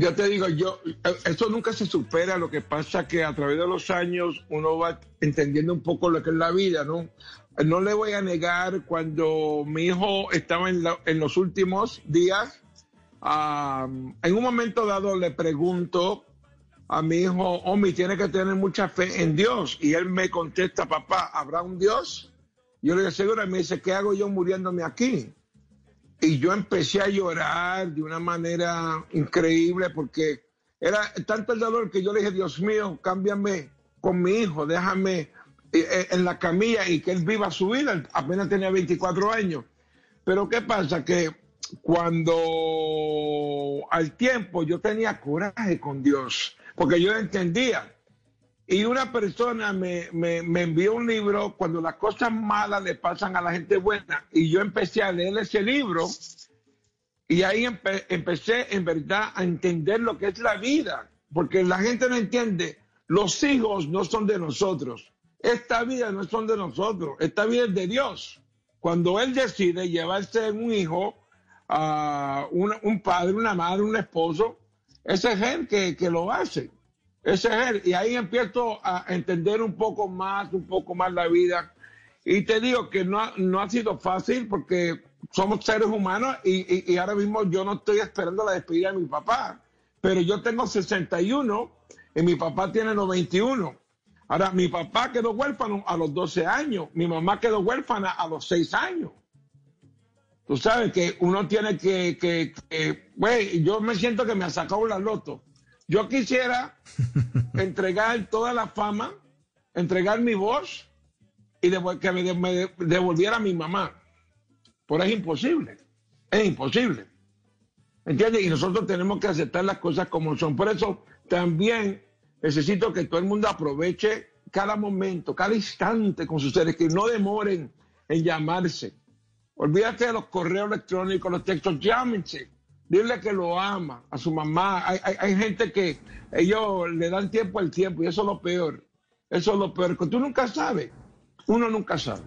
Yo te digo, yo, eso nunca se supera. Lo que pasa que a través de los años uno va entendiendo un poco lo que es la vida, ¿no? No le voy a negar cuando mi hijo estaba en, la- en los últimos días, ah, en un momento dado le pregunto a mi hijo, Omi, tiene que tener mucha fe en Dios. Y él me contesta, papá, ¿habrá un Dios? Yo le digo, seguro, y me dice, ¿qué hago yo muriéndome aquí? Y yo empecé a llorar de una manera increíble porque era tanto el dolor que yo le dije, Dios mío, cámbiame con mi hijo, déjame eh, eh, en la camilla y que él viva su vida. Apenas tenía 24 años. Pero ¿qué pasa? Que cuando al tiempo yo tenía coraje con Dios, porque yo entendía. Y una persona me, me- me envió un libro cuando las cosas malas le pasan a la gente buena. Y yo empecé a leer ese libro y ahí empe- empecé en verdad a entender lo que es la vida. Porque la gente no entiende, los hijos no son de nosotros. Esta vida no son de nosotros, esta vida es de Dios. Cuando Él decide llevarse un hijo, a un, un padre, una madre, un esposo, ese es Él que lo hace. Ese es él. Y ahí empiezo a entender un poco más, un poco más la vida. Y te digo que no, ha- no ha sido fácil porque somos seres humanos y, y- ahora mismo yo no estoy esperando la despedida de mi papá. Pero yo tengo 61 y mi papá tiene 91. Ahora, mi papá quedó huérfano a los 12 años, mi mamá quedó huérfana a los 6 años. Tú sabes que uno tiene que, que, que- yo me siento que me ha sacado la loto. Yo quisiera entregar toda la fama, entregar mi voz y que me, de- me de- devolviera a mi mamá. Pero es imposible, es imposible. ¿Entiendes? Y nosotros tenemos que aceptar las cosas como son. Por eso también necesito que todo el mundo aproveche cada momento, cada instante con sus seres, que no demoren en llamarse. Olvídate de los correos electrónicos, los textos, llámense. Dile que lo ama a su mamá. Hay, hay- hay gente que ellos le dan tiempo al tiempo y eso es lo peor. Eso es lo peor, tú nunca sabes. Uno nunca sabe.